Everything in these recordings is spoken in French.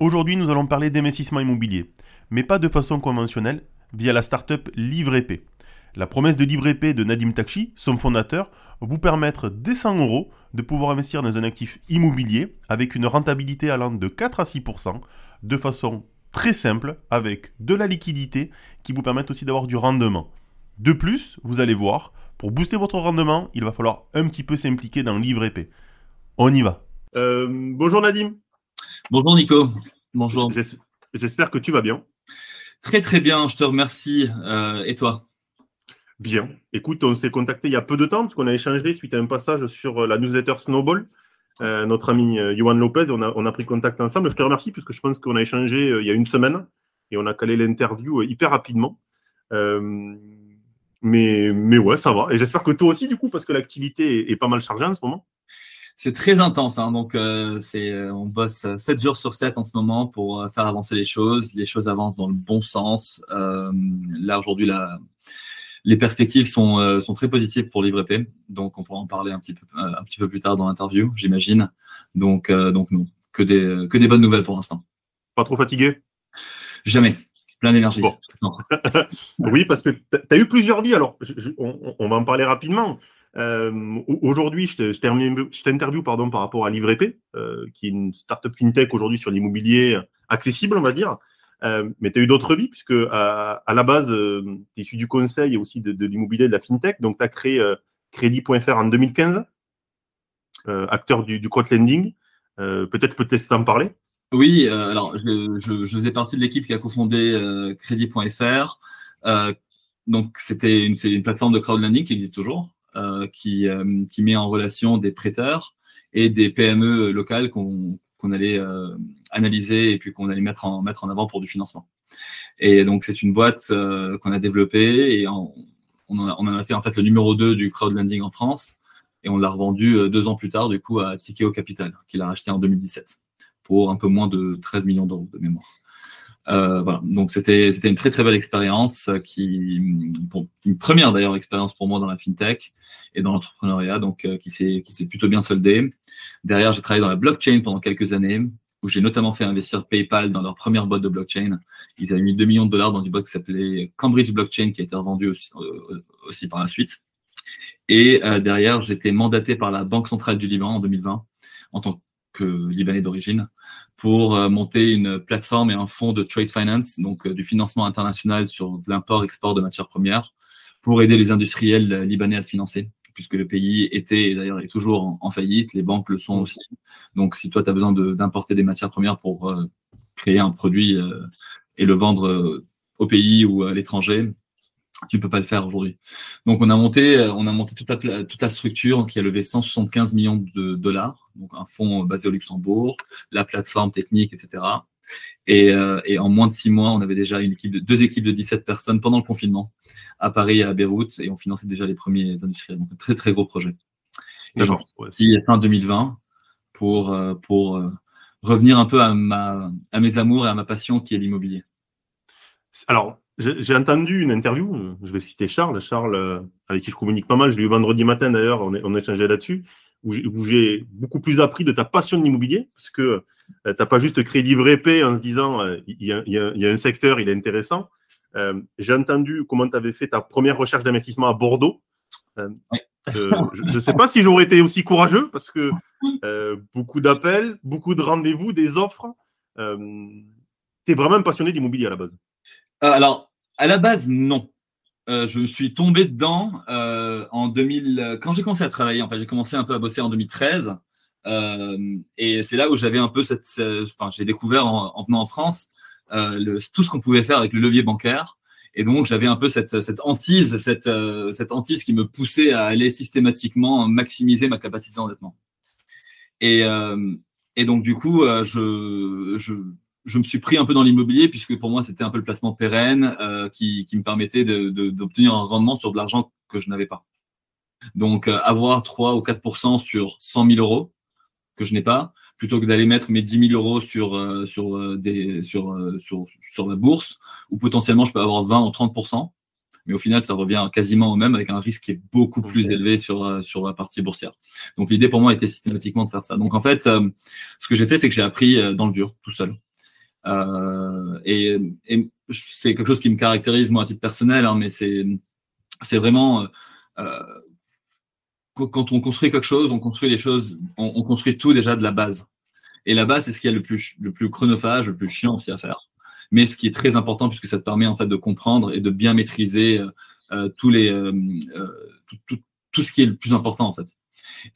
Aujourd'hui, nous allons parler d'investissement immobilier, mais pas de façon conventionnelle, via la startup Livre Épée. La promesse de Livre Épée de Nadim Takchi, son fondateur, vous permettre dès 100 euros de pouvoir investir dans un actif immobilier avec une rentabilité allant de 4 à 6% de façon très simple avec de la liquidité qui vous permet aussi d'avoir du rendement. De plus, vous allez voir, pour booster votre rendement, il va falloir un petit peu s'impliquer dans Livre Épée. On y va. Euh, bonjour Nadim. Bonjour Nico. Bonjour. J'espère que tu vas bien. Très très bien, je te remercie. Euh, et toi? Bien. Écoute, on s'est contacté il y a peu de temps parce qu'on a échangé suite à un passage sur euh, la newsletter Snowball. Euh, notre ami Johan Lopez, on a, on a pris contact ensemble. Je te remercie puisque je pense qu'on a échangé il y a une semaine et on a calé l'interview hyper rapidement. mais, mais ouais, ça va. Et j'espère que toi aussi, du coup, parce que l'activité est pas mal chargée en ce moment c'est très intense. Hein, donc, euh, c'est, euh, on bosse 7 jours sur 7 en ce moment pour euh, faire avancer les choses. Les choses avancent dans le bon sens. là, aujourd'hui, la, les perspectives sont, sont très positives pour Livre Donc, on pourra en parler un petit peu, un petit peu plus tard dans l'interview, j'imagine. Donc, donc non, que des, que des bonnes nouvelles pour l'instant. Pas trop fatigué? Jamais. Plein d'énergie. oui, parce que tu as eu plusieurs vies. Alors, on, va en parler rapidement. Euh, aujourd'hui, je t'interview par rapport à Livre euh, qui est une startup fintech aujourd'hui sur l'immobilier accessible, on va dire. Euh, mais tu as eu d'autres vies, puisque à, la base, tu es issu du conseil et aussi de, l'immobilier de la fintech. Donc, tu as créé Crédit.fr en 2015, acteur du, du crowdlending. Peut-être peut-être t'en parler. Oui, alors je, faisais partie de l'équipe qui a cofondé Crédit.fr. donc, c'était une, une plateforme de crowdlending qui existe toujours. Euh, qui, euh, qui met en relation des prêteurs et des PME locales qu'on allait euh, analyser et puis qu'on allait mettre en, mettre en avant pour du financement. Et donc, c'est une boîte qu'on a développée et on, en a, on, en a, fait en fait le numéro 2 du crowdlending en France et on l'a revendu deux ans plus tard du coup à Tikeo Capital, qu'il a racheté en 2017 pour un peu moins de 13 millions d'euros de mémoire. Euh, voilà. Donc c'était c'était une très très belle expérience euh, qui une première d'ailleurs expérience pour moi dans la fintech et dans l'entrepreneuriat donc euh, qui s'est qui s'est plutôt bien soldée. Derrière j'ai travaillé dans la blockchain pendant quelques années où j'ai notamment fait investir PayPal dans leur première boîte de blockchain. Ils avaient mis 2 millions de dollars dans une boîte qui s'appelait Cambridge Blockchain qui a été revendue aussi, aussi par la suite. Et derrière j'étais mandaté par la Banque centrale du Liban en 2020 en tant que Libanais d'origine pour euh, monter une plateforme et un fonds de trade finance, donc euh, du financement international sur l'import-export de matières premières, pour aider les industriels euh, libanais à se financer, puisque le pays était, d'ailleurs est toujours en, faillite, les banques le sont aussi. Donc si toi, tu as besoin d'importer des matières premières pour créer un produit et le vendre au pays ou à l'étranger, tu ne peux pas le faire aujourd'hui. Donc on a monté, on a monté toute la, toute la structure qui a levé 175 millions de dollars, donc un fonds basé au Luxembourg, la plateforme technique, etc. Et, euh, et, en moins de six mois, on avait déjà une équipe de, deux équipes de 17 personnes pendant le confinement à Paris et à Beyrouth, et on finançait déjà les premiers industriels. Donc un très très gros projet. Et j'en suis fin 2020 pour, euh, pour euh, revenir un peu à, ma, à mes amours et à ma passion qui est l'immobilier. Alors, j'ai entendu une interview, je vais citer Charles, Charles euh, avec qui je communique pas mal, je l'ai eu vendredi matin d'ailleurs, on, on a échangé là-dessus, où j'ai beaucoup plus appris de ta passion de l'immobilier, parce que euh, tu n'as pas juste créé livre épais en se disant euh, il y, y, a un secteur, il est intéressant. j'ai entendu comment tu avais fait ta première recherche d'investissement à Bordeaux. je ne sais pas si j'aurais été aussi courageux, parce que beaucoup d'appels, beaucoup de rendez-vous, des offres. tu es vraiment passionné d'immobilier à la base. alors, à la base, non. Euh, je suis tombé dedans euh, en 2000. Quand j'ai commencé à travailler, enfin, j'ai commencé un peu à bosser en 2013. Euh, et c'est là où j'avais un peu cette. Enfin, j'ai découvert en, venant en France le, tout ce qu'on pouvait faire avec le levier bancaire. Et donc, j'avais un peu cette, cette hantise, cette, cette hantise qui me poussait à aller systématiquement maximiser ma capacité d'endettement. Et, et donc, du coup, je, je je me suis pris un peu dans l'immobilier puisque pour moi, c'était un peu le placement pérenne qui, qui, me permettait d'obtenir un rendement sur de l'argent que je n'avais pas. Donc, avoir 3 ou 4% sur 100 000 euros que je n'ai pas, plutôt que d'aller mettre mes 10 000 euros sur, euh, sur, euh, des, sur, euh, sur, sur la bourse, où potentiellement je peux avoir 20 ou 30% mais au final, ça revient quasiment au même avec un risque qui est beaucoup plus élevé sur, sur la partie boursière. Donc l'idée pour moi était systématiquement de faire ça. Donc en fait, ce que j'ai fait, c'est que j'ai appris dans le dur, tout seul. Euh, et, c'est quelque chose qui me caractérise moi à titre personnel, hein, mais c'est vraiment euh, quand on construit quelque chose, on construit les choses, on, construit tout déjà de la base. Et la base, c'est ce qui est le plus, le plus chronophage, le plus chiant aussi à faire. Mais ce qui est très important puisque ça te permet en fait de comprendre et de bien maîtriser euh, euh, tous les, euh, tout, ce qui est le plus important en fait.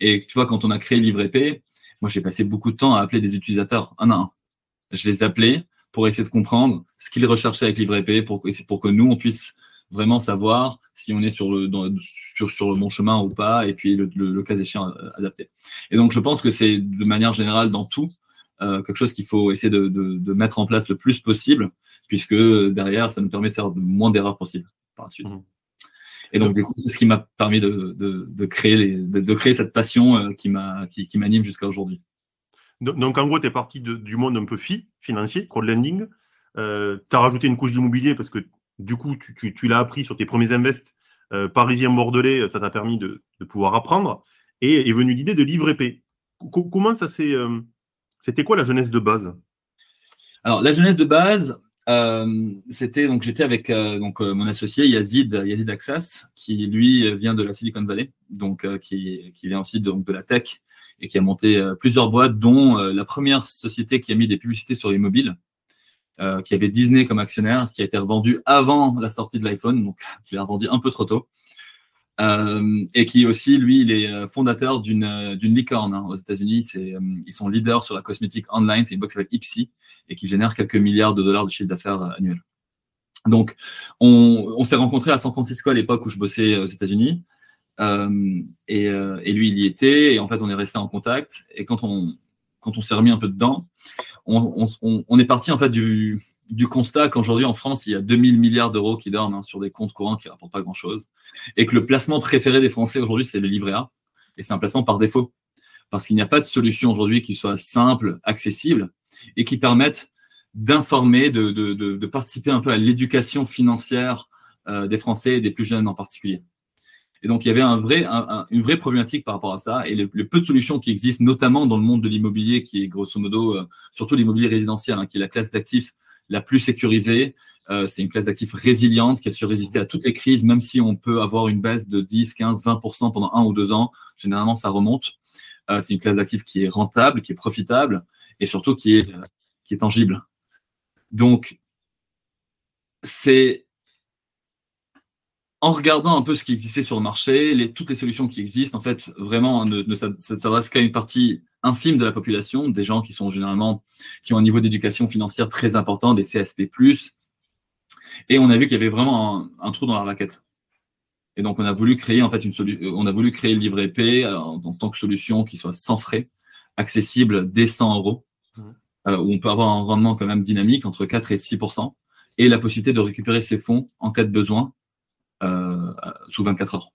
Et tu vois, quand on a créé LivreP, moi j'ai passé beaucoup de temps à appeler des utilisateurs un à un. Je les appelais pour essayer de comprendre ce qu'ils recherchaient avec LivreP pour, pour que nous on puisse vraiment savoir si on est sur le, sur, sur le bon chemin ou pas, et puis le, le, cas échéant euh, adapté. Et donc, je pense que c'est de manière générale dans tout euh, quelque chose qu'il faut essayer de, de, de, mettre en place le plus possible, puisque derrière, ça nous permet de faire le moins d'erreurs possibles par la suite. Mmh. Et donc, du coup, c'est ce qui m'a permis de, de, créer les, de, créer cette passion euh, qui m'anime qui, qui jusqu'à aujourd'hui. Donc, en gros, tu es parti du monde un peu fi, financier, crowdlending. Euh, tu as rajouté une couche d'immobilier parce que du coup, tu, l'as appris sur tes premiers invests euh, parisiens bordelais, ça t'a permis de, pouvoir apprendre. Et est venue l'idée de livre épais. comment ça s'est. Euh, c'était quoi la jeunesse de base? Alors, la jeunesse de base, euh, c'était donc j'étais avec donc mon associé Yazid Yazid Axas qui lui vient de la Silicon Valley donc qui, qui, vient aussi donc de la tech et qui a monté plusieurs boîtes dont la première société qui a mis des publicités sur les mobiles euh, qui avait Disney comme actionnaire, qui a été revendu avant la sortie de l'iPhone, donc il a revendu un peu trop tôt. Euh, et qui aussi, lui, il est euh, fondateur d'une euh, d'une licorne hein, aux États-Unis. C'est ils sont leaders sur la cosmétique online. C'est une boîte qui s'appelle Ipsy et qui génère quelques milliards de dollars de chiffre d'affaires annuel. Donc, on, on s'est rencontrés à San Francisco à l'époque où je bossais aux États-Unis. Euh, et, et, lui, il y était. Et en fait, on est resté en contact. Et quand on, quand on s'est remis un peu dedans, on, est parti en fait du, constat qu'aujourd'hui en France, il y a 2000 milliards d'euros qui dorment hein, sur des comptes courants qui ne rapportent pas grand-chose, et que le placement préféré des Français aujourd'hui, c'est le livret A, et c'est un placement par défaut, parce qu'il n'y a pas de solution aujourd'hui qui soit simple, accessible, et qui permette d'informer, de, participer un peu à l'éducation financière euh, des Français et des plus jeunes en particulier. Et donc, il y avait un vrai, une vraie problématique par rapport à ça. Et le, peu de solutions qui existent, notamment dans le monde de l'immobilier, qui est grosso modo, euh, surtout l'immobilier résidentiel, hein, qui est la classe d'actifs la plus sécurisée. Euh, c'est une classe d'actifs résiliente qui a su résister à toutes les crises, même si on peut avoir une baisse de 10, 15, 20% pendant un ou deux ans. Généralement, ça remonte. Euh, c'est une classe d'actifs qui est rentable, qui est profitable et surtout qui est, qui est tangible. Donc, c'est en regardant un peu ce qui existait sur le marché, les, toutes les solutions qui existent, en fait, vraiment, ne, ne s'adresse qu'à une partie infime de la population, des gens qui sont généralement, qui ont un niveau d'éducation financière très important, des CSP+. Et on a vu qu'il y avait vraiment un, trou dans la raquette. Et donc, on a voulu créer, en fait, une solution, on a voulu créer le livret P en, tant que solution qui soit sans frais, accessible dès 100 euros, mmh. euh, où on peut avoir un rendement quand même dynamique entre 4 et 6% et la possibilité de récupérer ses fonds en cas de besoin sous 24 heures.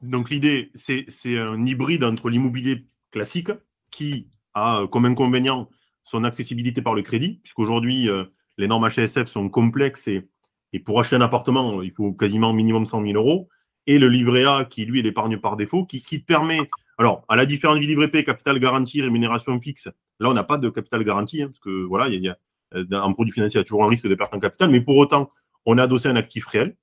Donc l'idée, c'est un hybride entre l'immobilier classique qui a comme inconvénient son accessibilité par le crédit, puisqu'aujourd'hui, euh, les normes HSF sont complexes et, pour acheter un appartement, il faut quasiment minimum 100 000 euros, et le livret A qui, lui, est l'épargne par défaut, qui, permet, alors, à la différence du livret P, capital garanti, rémunération fixe, là, on n'a pas de capital garanti, hein, parce que voilà, il y, a, un produit financier, il y a toujours un risque de perte en capital, mais pour autant, on a adossé un actif réel,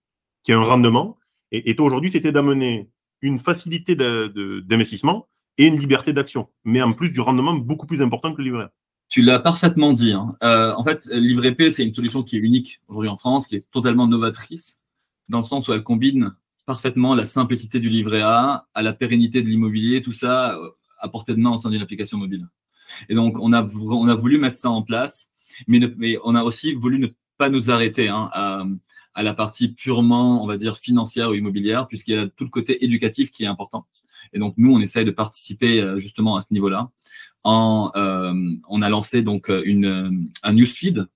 qui a un rendement. Et, aujourd'hui, c'était d'amener une facilité d'investissement et une liberté d'action, mais en plus du rendement beaucoup plus important que le livret Tu l'as parfaitement dit. Hein. Euh, en fait, livret P, c'est une solution qui est unique aujourd'hui en France, qui est totalement novatrice, dans le sens où elle combine parfaitement la simplicité du livret A à la pérennité de l'immobilier, tout ça euh, à portée de main au sein d'une application mobile. Et donc, on a, on a voulu mettre ça en place, mais, mais on a aussi voulu ne pas nous arrêter hein, à, à la partie purement, on va dire, financière ou immobilière, puisqu'il y a tout le côté éducatif qui est important. Et donc, nous, on essaye de participer euh, justement à ce niveau-là. En, euh, on a lancé donc une, un newsfeed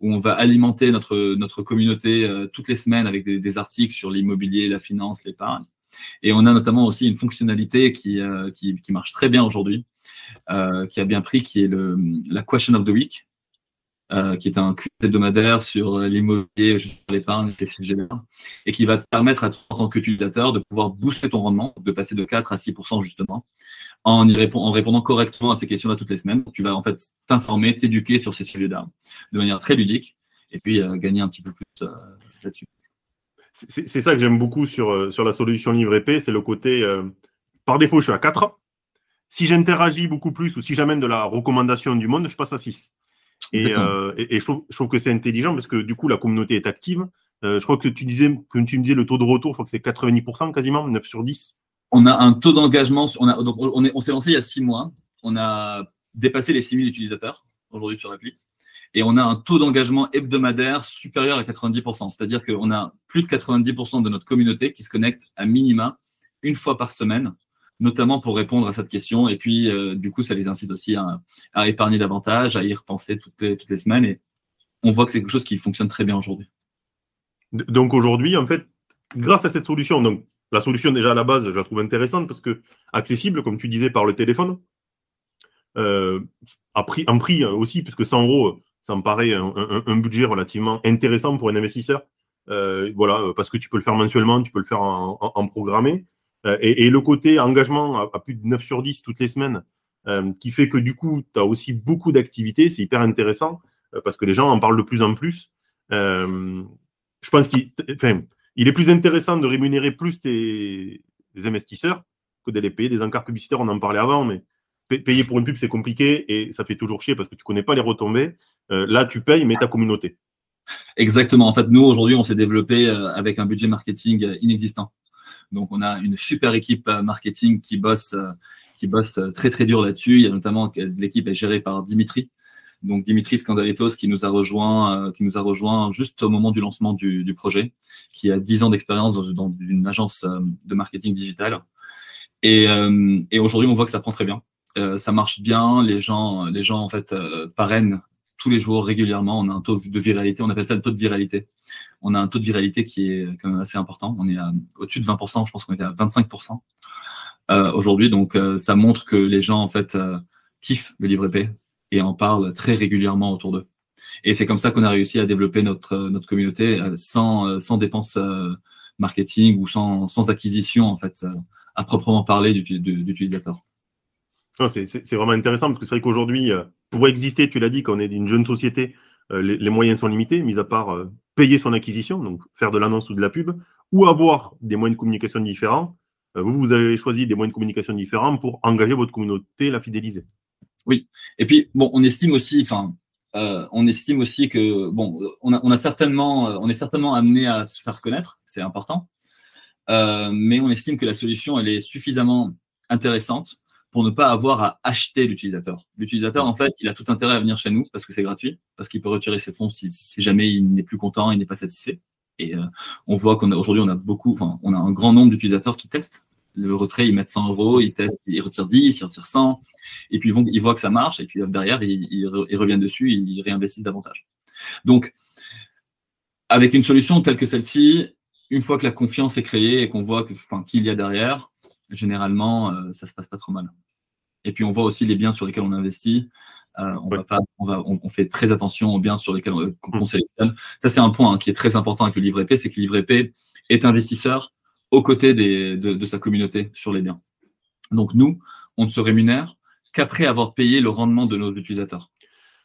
où on va alimenter notre, notre communauté toutes les semaines avec des, articles sur l'immobilier, la finance, l'épargne. Et on a notamment aussi une fonctionnalité qui, qui, qui marche très bien aujourd'hui, qui a bien pris, qui est le, la question of the week. Euh, qui est un quiz hebdomadaire sur euh, l'immobilier, sur l'épargne, ces sujets-là, et qui va te permettre à toi, en tant qu'utilisateur, de pouvoir booster ton rendement, de passer de 4 à 6% justement, en, y répondant correctement à ces questions-là toutes les semaines. Tu vas en fait t'informer, t'éduquer sur ces sujets-là, de manière très ludique, et puis euh, gagner un petit peu plus là-dessus. C'est ça que j'aime beaucoup sur, sur la solution Livre épée, c'est le côté, par défaut, je suis à 4. Si j'interagis beaucoup plus ou si j'amène de la recommandation du monde, je passe à 6. Euh, et, je, trouve, que c'est intelligent parce que du coup, la communauté est active. Euh, je crois que tu disais que tu me disais le taux de retour, je crois que c'est 90% quasiment, 9 sur 10. On a un taux d'engagement, on, on, on s'est lancé il y a 6 mois, on a dépassé les 6000 utilisateurs aujourd'hui sur l'appli. Et on a un taux d'engagement hebdomadaire supérieur à 90%. C'est-à-dire qu'on a plus de 90% de notre communauté qui se connecte à minima une fois par semaine notamment pour répondre à cette question. Et puis, euh, du coup, ça les incite aussi à, épargner davantage, à y repenser toutes les, semaines. Et on voit que c'est quelque chose qui fonctionne très bien aujourd'hui. Donc aujourd'hui, en fait, grâce à cette solution, donc la solution déjà à la base, je la trouve intéressante parce que accessible, comme tu disais, par le téléphone, euh, prix, en prix aussi, puisque ça, en gros, ça me paraît un, budget relativement intéressant pour un investisseur. Euh, voilà, parce que tu peux le faire mensuellement, tu peux le faire en programmé. Euh, et, le côté engagement à, plus de 9 sur 10 toutes les semaines, euh, qui fait que du coup, tu as aussi beaucoup d'activités, c'est hyper intéressant euh, parce que les gens en parlent de plus en plus. je pense qu'il il est plus intéressant de rémunérer plus tes, investisseurs que d'aller payer des encarts publicitaires. On en parlait avant, mais payer pour une pub, c'est compliqué et ça fait toujours chier parce que tu ne connais pas les retombées. là, tu payes, mais ta communauté. Exactement. En fait, nous, aujourd'hui, on s'est développé avec un budget marketing inexistant. Donc, on a une super équipe euh, marketing qui bosse, euh, qui bosse euh, très, très dur là-dessus. Il y a notamment l'équipe est gérée par Dimitri. Donc, Dimitri Skandaletos qui nous a rejoint, qui nous a rejoint juste au moment du lancement du, projet, qui a 10 ans d'expérience dans, une agence de marketing digital. Et, et aujourd'hui, on voit que ça prend très bien. ça marche bien. Les gens, les gens en fait parrainent tous les jours régulièrement. On a un taux de viralité. On appelle ça le taux de viralité on a un taux de viralité qui est quand même assez important. On est au-dessus de 20%, je pense qu'on était à 25% euh, aujourd'hui. Donc, euh, ça montre que les gens, en fait, euh, kiffent le livre épais et en parlent très régulièrement autour d'eux. Et c'est comme ça qu'on a réussi à développer notre, notre communauté sans, sans dépenses marketing ou sans, sans acquisition, en fait, à proprement parler d'utilisateurs. C'est vraiment intéressant parce que c'est vrai qu'aujourd'hui, pour exister, tu l'as dit, qu'on est une jeune société, les, les, moyens sont limités, mis à part payer son acquisition, donc faire de l'annonce ou de la pub, ou avoir des moyens de communication différents. Euh, vous, vous avez choisi des moyens de communication différents pour engager votre communauté, la fidéliser. Oui. Et puis, on estime aussi, enfin, euh, on estime aussi que, bon, euh, on est certainement amené à se faire connaître, c'est important, mais on estime que la solution, elle est suffisamment intéressante pour ne pas avoir à acheter l'utilisateur. L'utilisateur, en fait, il a tout intérêt à venir chez nous parce que c'est gratuit, parce qu'il peut retirer ses fonds si, jamais il n'est plus content, il n'est pas satisfait. Et euh, on voit qu'on a aujourd'hui, on a beaucoup, enfin, on a un grand nombre d'utilisateurs qui testent le retrait, ils mettent 100 euros, ils testent, ils retirent 10, ils retirent 100, et puis ils, vont, ils voient que ça marche, et puis derrière, ils, ils, reviennent dessus, ils réinvestissent davantage. Donc, avec une solution telle que celle-ci, une fois que la confiance est créée et qu'on voit qu'il enfin, y a derrière, généralement, euh, ça se passe pas trop mal. Et puis on voit aussi les biens sur lesquels on investit. Euh, on, va pas, on, va, on, fait très attention aux biens sur lesquels on, mmh. sélectionne. Ça, c'est un point hein, qui est très important avec le livre épais, c'est que le livre épais est investisseur aux côtés des, de, de, sa communauté sur les biens. Donc nous, on ne se rémunère qu'après avoir payé le rendement de nos utilisateurs.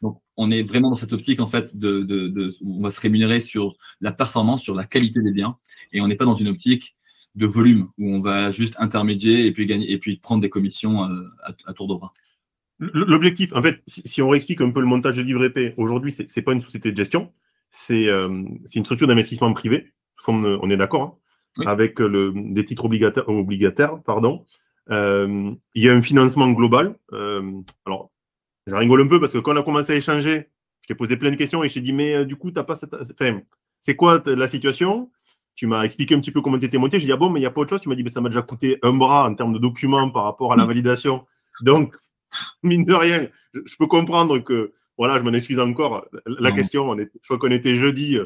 Donc on est vraiment dans cette optique en fait de, de, de on va se rémunérer sur la performance, sur la qualité des biens, et on n'est pas dans une optique de volume où on va juste intermédier et puis gagner et puis prendre des commissions euh, à, tour de bras. L'objectif, en fait, si, on réexplique un peu le montage de livre épais, aujourd'hui, c'est n'est pas une société de gestion, c'est euh, une structure d'investissement privé, on est d'accord, hein, avec le, des titres obligataires, obligataires pardon. Euh, il y a un financement global. alors, je rigole un peu parce que quand on a commencé à échanger, je t'ai posé plein de questions et je t'ai dit, mais du coup, t'as pas cette. c'est quoi la situation? Tu m'as expliqué un petit peu comment tu étais monté. J'ai dit, ah bon, mais il n'y a pas autre chose? Tu m'as dit, mais ça m'a déjà coûté un bras en termes de documents par rapport à la validation. Donc, mine de rien, je peux comprendre que, voilà, je m'en excuse encore. La question, je crois qu'on était jeudi,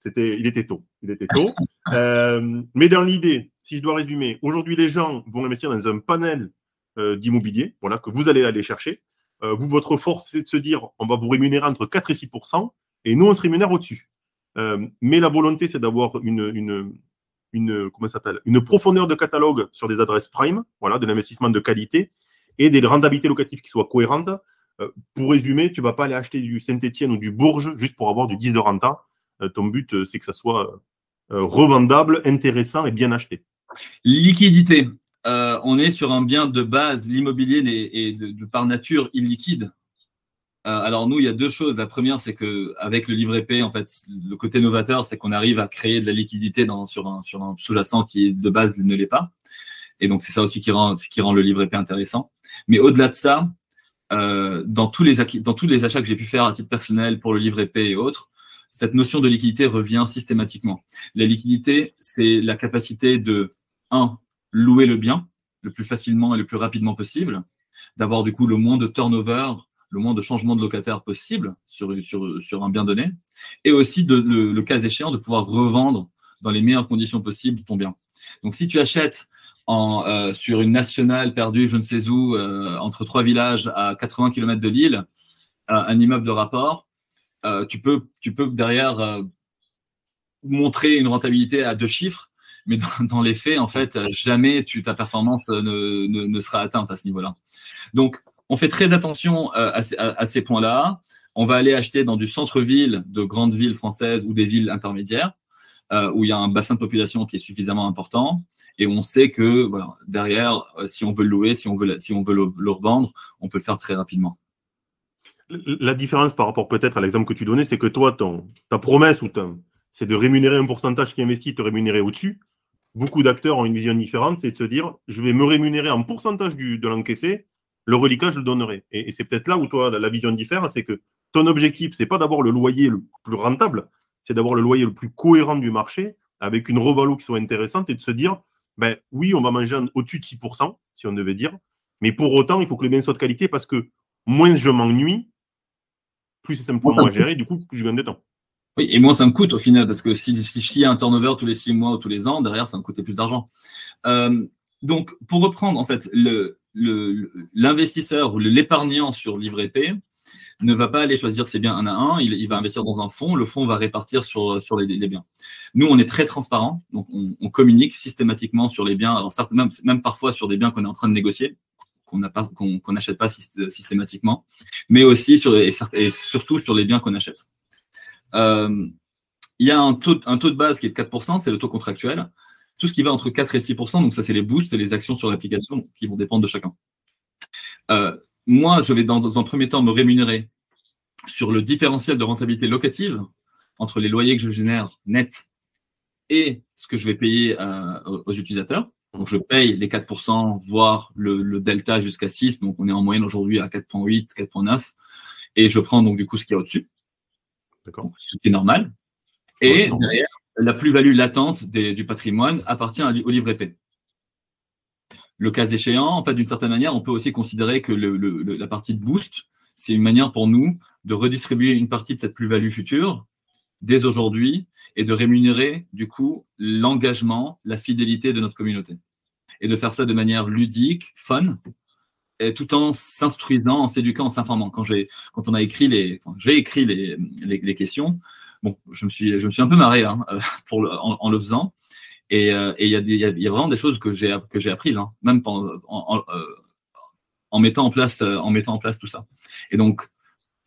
c'était, il était tôt. Il était tôt. Euh, mais dans l'idée, si je dois résumer, aujourd'hui, les gens vont investir dans un panel euh, d'immobilier, voilà, que vous allez aller chercher. Euh, vous, votre force, c'est de se dire, on va vous rémunérer entre 4 et 6% et nous, on se rémunère au-dessus. Mais la volonté, c'est d'avoir une, une, comment s'appelle, une profondeur de catalogue sur des adresses prime, voilà, de l'investissement de qualité et des rentabilités locatives qui soient cohérentes. pour résumer, tu ne vas pas aller acheter du Saint-Etienne ou du Bourges juste pour avoir du 10 de renta. Euh, ton but, euh, c'est que ça soit euh, revendable, intéressant et bien acheté. Liquidité. on est sur un bien de base, l'immobilier est, de, par nature illiquide. Alors nous, il y a deux choses. La première, c'est que avec le livret P, en fait, le côté novateur, c'est qu'on arrive à créer de la liquidité dans, sur un, sur un sous-jacent qui de base ne l'est pas. Et donc c'est ça aussi qui rend, qui rend le livret P intéressant. Mais au-delà de ça, dans tous les dans tous les achats que j'ai pu faire à titre personnel pour le livret P et autres, cette notion de liquidité revient systématiquement. La liquidité, c'est la capacité de, un, louer le bien le plus facilement et le plus rapidement possible, d'avoir du coup le moins de turnover, le moins de changements de locataire possible sur, sur, sur un bien donné, et aussi, le, cas échéant, de pouvoir revendre dans les meilleures conditions possibles ton bien. Donc si tu achètes en, euh, sur une nationale perdue, je ne sais où, euh, entre trois villages à 80 km de Lille, un immeuble de rapport, euh, tu, peux, tu peux derrière montrer une rentabilité à deux chiffres, mais dans, les faits, en fait, jamais tu, ta performance ne, ne, sera atteinte à ce niveau-là. Donc, on fait très attention euh, à, ces, points-là. On va aller acheter dans du centre-ville de grandes villes françaises ou des villes intermédiaires. où il y a un bassin de population qui est suffisamment important. Et on sait que derrière, si on veut le louer, si on veut, le revendre, on peut le faire très rapidement la différence par rapport peut-être à l'exemple que tu donnais, c'est que toi, ta promesse, c'est de rémunérer un pourcentage qui investit, te rémunérer au-dessus. Beaucoup d'acteurs ont une vision différente, c'est de se dire, je vais me rémunérer en pourcentage de l'encaissé, le reliquat, je le donnerai. Et, c'est peut-être là où toi, la, vision diffère, c'est que ton objectif, c'est pas d'avoir le loyer le plus rentable, c'est d'avoir le loyer le plus cohérent du marché, avec une revalo qui soit intéressante, et de se dire, ben oui, on va manger au-dessus de 6%, si on devait dire, mais pour autant, il faut que le bien soit de qualité, parce que moins je m'ennuie, plus c'est simplement à gérer, du coup, plus je gagne de temps. Oui, et moins ça me coûte au final, parce que si, si, y a un turnover tous les six mois ou tous les ans, derrière, ça me coûtait plus d'argent. Euh, donc, pour reprendre, en fait, l'investisseur ou l'épargnant sur livret P ne va pas aller choisir ses biens un à un, il, va investir dans un fonds, le fonds va répartir sur, sur les, biens. Nous, on est très transparent, donc on, communique systématiquement sur les biens, alors certes, même, parfois sur des biens qu'on est en train de négocier, qu'on n'achète pas systématiquement, mais aussi sur, et, surtout sur les biens qu'on achète. Euh, il y a un taux, un taux de base qui est de 4%, c'est le taux contractuel. Tout ce qui va entre 4 et 6%, donc ça c'est les boosts, c'est les actions sur l'application qui vont dépendre de chacun. Euh, moi, je vais dans, un premier temps me rémunérer sur le différentiel de rentabilité locative entre les loyers que je génère net et ce que je vais payer euh, aux utilisateurs. Donc, je paye les 4%, voire le, delta jusqu'à 6. Donc, on est en moyenne aujourd'hui à 4.8, 4.9. Et je prends donc du coup ce qui est au-dessus. D'accord. Ce qui est normal. Et derrière, la plus-value latente du patrimoine appartient au livret P. Le cas échéant, en fait, d'une certaine manière, on peut aussi considérer que la partie de boost, c'est une manière pour nous de redistribuer une partie de cette plus-value future dès aujourd'hui et de rémunérer du coup l'engagement, la fidélité de notre communauté. Et de faire ça de manière ludique, fun, tout en s'instruisant, en s'éduquant, en s'informant. Quand j'ai, quand on a écrit les, j'ai écrit les, les, questions, bon, je me suis, je me suis un peu marré hein, pour en, le faisant. Et euh, il y, a vraiment des choses que j'ai que j'ai apprises, hein, même en, euh, en, mettant en place, euh, en mettant en place tout ça. Et donc,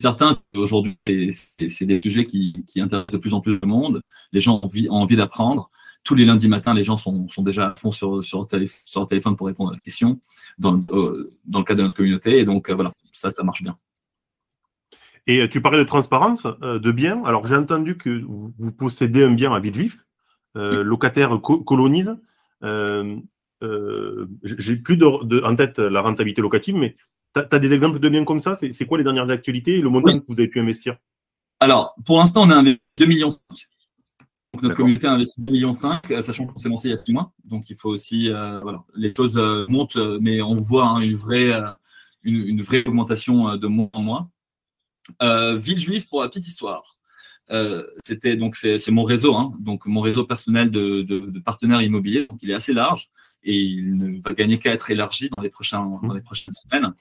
certain qu'aujourd'hui, c'est des sujets qui, intéressent de plus en plus le monde. Les gens ont envie, d'apprendre. Tous les lundis matins, les gens sont, déjà à fond sur, sur, sur, téléphone pour répondre à la question dans, euh, dans le cadre de notre communauté. Et donc, euh, voilà, ça, ça marche bien. Et euh, tu parlais de transparence de biens. Alors, j'ai entendu que vous possédez un bien à Villejuif, locataire colonise. j'ai plus en tête la rentabilité locative, mais tu as, des exemples de biens comme ça? C'est quoi les dernières actualités et le montant que vous avez pu investir? Alors, pour l'instant, on a investi 2 millions. notre communauté a investi 2,5 millions, sachant qu'on s'est lancé il y a 6 mois. Donc il faut aussi, voilà, les choses montent, mais on voit hein, une, vraie, une, vraie augmentation de mois en mois. Ville juive pour la petite histoire. c'était donc c'est mon réseau, hein, donc mon réseau personnel de, de, partenaires immobiliers. Donc il est assez large et il ne va gagner qu'à être élargi dans les prochains dans les prochaines semaines.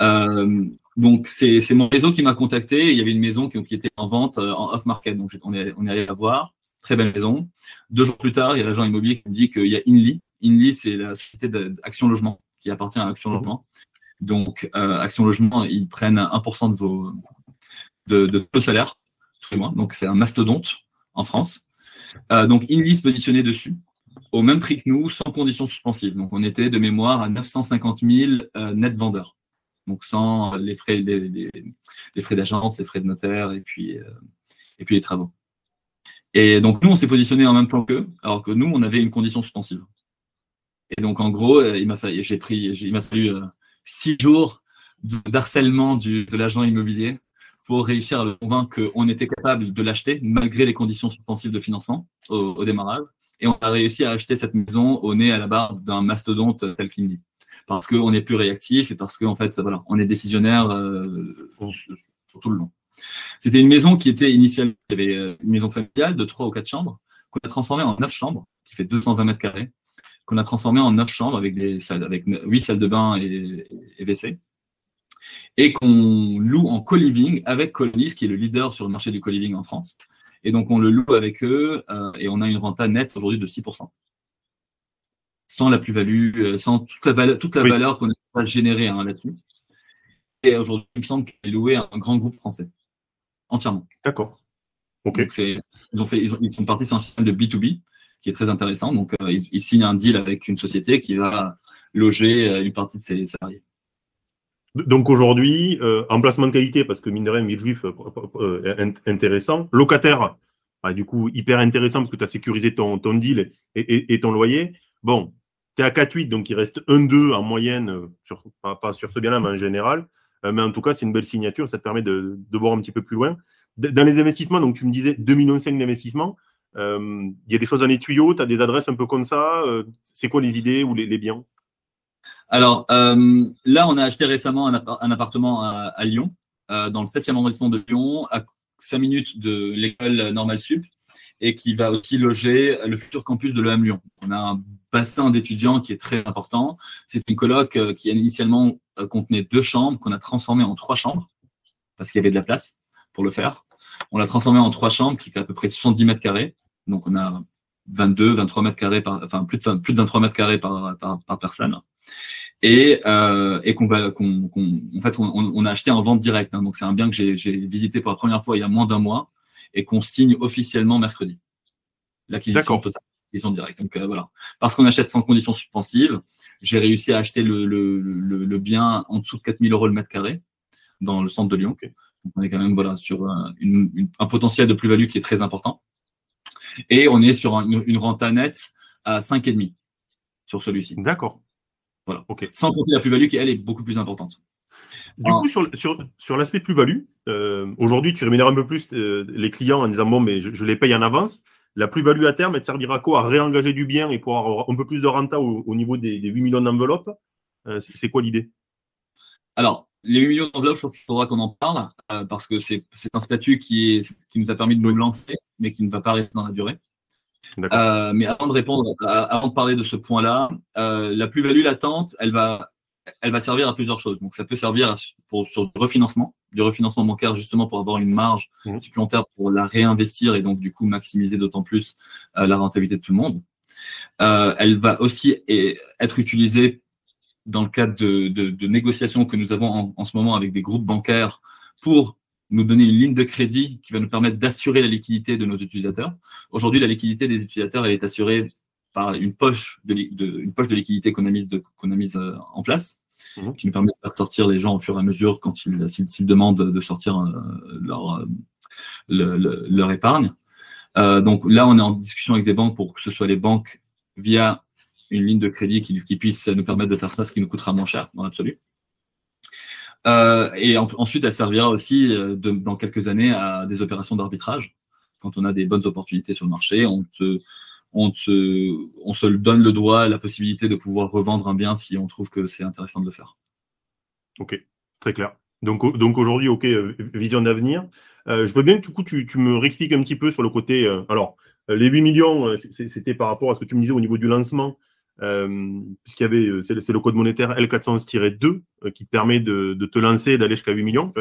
Euh, donc c'est mon réseau qui m'a contacté. Il y avait une maison qui, qui était en vente euh, en off market, donc on est, on est allé la voir. Très belle maison. Deux jours plus tard, il y a l'agent immobilier qui me dit qu'il y a Inly. Inly, c'est la société d'Action Logement qui appartient à Action Logement. Donc euh, Action Logement, ils prennent 1% de vos de, salaires tous les mois. Donc c'est un mastodonte en France. Euh, donc Inly se positionnait dessus au même prix que nous, sans conditions suspensives. Donc on était de mémoire à 950 000 euh, net vendeurs donc sans les frais, frais d'agence, les frais de notaire et puis, et puis les travaux. Et donc nous, on s'est positionné en même temps qu'eux, alors que nous, on avait une condition suspensive. Et donc en gros, il m'a fallu, j'ai pris, il m'a fallu six jours d'harcèlement de l'agent immobilier pour réussir à le convaincre qu'on était capable de l'acheter malgré les conditions suspensives de financement au, démarrage. Et on a réussi à acheter cette maison au nez à la barre d'un mastodonte tel qu'il dit parce qu'on est plus réactif et parce qu'en fait, on est décisionnaire euh, tout le long. C'était une maison qui était initialement, euh, une maison familiale de trois ou quatre chambres, qu'on a transformée en neuf chambres, qui fait 220 mètres carrés, qu'on a transformée en neuf chambres avec des salles, avec huit salles de bain et, WC, et qu'on loue en co-living avec Colonis, qui est le leader sur le marché du co-living en France. Et donc, on le loue avec eux euh, et on a une renta nette aujourd'hui de 6% sans la plus-value, euh, sans toute la valeur, toute la valeur qu'on a générée hein, là-dessus. Et aujourd'hui, il me semble qu'il est loué à un grand groupe français, entièrement. D'accord. Ok. ils, ont fait, ils, sont partis sur un système de B2B qui est très intéressant. Donc, euh, ils, signent un deal avec une société qui va loger euh, une partie de ses salariés. Donc aujourd'hui, emplacement de qualité, parce que mine de rien, intéressant. Locataire, bah, du coup, hyper intéressant parce que tu as sécurisé ton, deal et, ton loyer. Bon, tu es à 4,8, donc il reste 1-2 en moyenne, euh, sur, pas, sur ce bien-là, mais en général. Euh, mais en tout cas, c'est une belle signature, ça te permet de, voir un petit peu plus loin. Dans les investissements, donc tu me disais 2,5 millions d'investissements. Euh, il y a des choses dans les tuyaux, tu as des adresses un peu comme ça. c'est quoi les idées ou les, biens? Alors là, on a acheté récemment un, appartement à, Lyon, dans le 7e arrondissement de Lyon, à 5 minutes de l'école normale sup et qui va aussi loger le futur campus de l'EM Lyon. On a un bassin d'étudiants qui est très important. C'est une coloc euh, qui initialement euh, contenait deux chambres qu'on a transformé en trois chambres parce qu'il y avait de la place pour le faire. On l'a transformé en trois chambres qui fait à peu près 70 mètres carrés. Donc on a 22, 23 mètres carrés par, enfin plus de, plus de 23 mètres carrés par, par, personne. Et, euh, et qu'on va, qu'on, en fait, on, a acheté en vente directe. Hein. donc c'est un bien que j'ai, j'ai visité pour la première fois il y a moins d'un mois et qu'on signe officiellement mercredi. L'acquisition totale. L'acquisition directe. Donc euh, voilà. Parce qu'on achète sans condition suspensive, j'ai réussi à acheter le, le, le, bien en dessous de 4000 euros le mètre carré dans le centre de Lyon. Donc on est quand même voilà, sur un, une, un potentiel de plus-value qui est très important. Et on est sur une, une renta nette à 5,5 sur celui-ci. D'accord. Voilà. ok Sans compter la plus-value qui, elle, est beaucoup plus importante. Du coup, sur, sur, sur l'aspect plus-value, euh, aujourd'hui, tu rémunères un peu plus euh, les clients en disant bon, mais je, les paye en avance. La plus-value à terme, elle te servira à quoi? À réengager du bien et pour avoir un peu plus de renta au, niveau des, 8 millions d'enveloppes euh, C'est quoi l'idée? Alors, les 8 millions d'enveloppes, je pense qu'il faudra qu'on en parle parce que c'est un statut qui, est, qui nous a permis de nous lancer, mais qui ne va pas rester dans la durée. mais avant de répondre, avant de parler de ce point-là, la plus-value latente, elle va elle va servir à plusieurs choses. Donc, ça peut servir pour, sur du refinancement, du refinancement bancaire justement pour avoir une marge mmh. supplémentaire pour la réinvestir et donc du coup maximiser d'autant plus euh, la rentabilité de tout le monde. Euh, elle va aussi être utilisée dans le cadre de, de, négociations que nous avons en, ce moment avec des groupes bancaires pour nous donner une ligne de crédit qui va nous permettre d'assurer la liquidité de nos utilisateurs. Aujourd'hui, la liquidité des utilisateurs elle est assurée par une poche de, une poche de liquidité qu'on a mise, qu'on a mise euh, en place, mhm. qui nous permet de faire sortir les gens au fur et à mesure quand ils, s'ils, demandent de sortir euh, leur, euh, leur épargne. donc là, on est en discussion avec des banques pour que ce soit les banques via une ligne de crédit qui, puisse nous permettre de faire ça, ce qui nous coûtera moins cher dans l'absolu. et ensuite, elle servira aussi de, dans quelques années à des opérations d'arbitrage quand on a des bonnes opportunités sur le marché, on se, on on se donne le droit, la possibilité de pouvoir revendre un bien si on trouve que c'est intéressant de le faire. Ok, très clair. Donc, donc aujourd'hui, ok, euh, vision d'avenir. Euh, je veux bien que du coup, tu, tu, me réexpliques un petit peu sur le côté. Euh, alors, les 8 millions, c'était par rapport à ce que tu me disais au niveau du lancement, puisqu'il y avait, c'est le, code monétaire L400-2 qui permet de, de te lancer, d'aller jusqu'à 8 millions.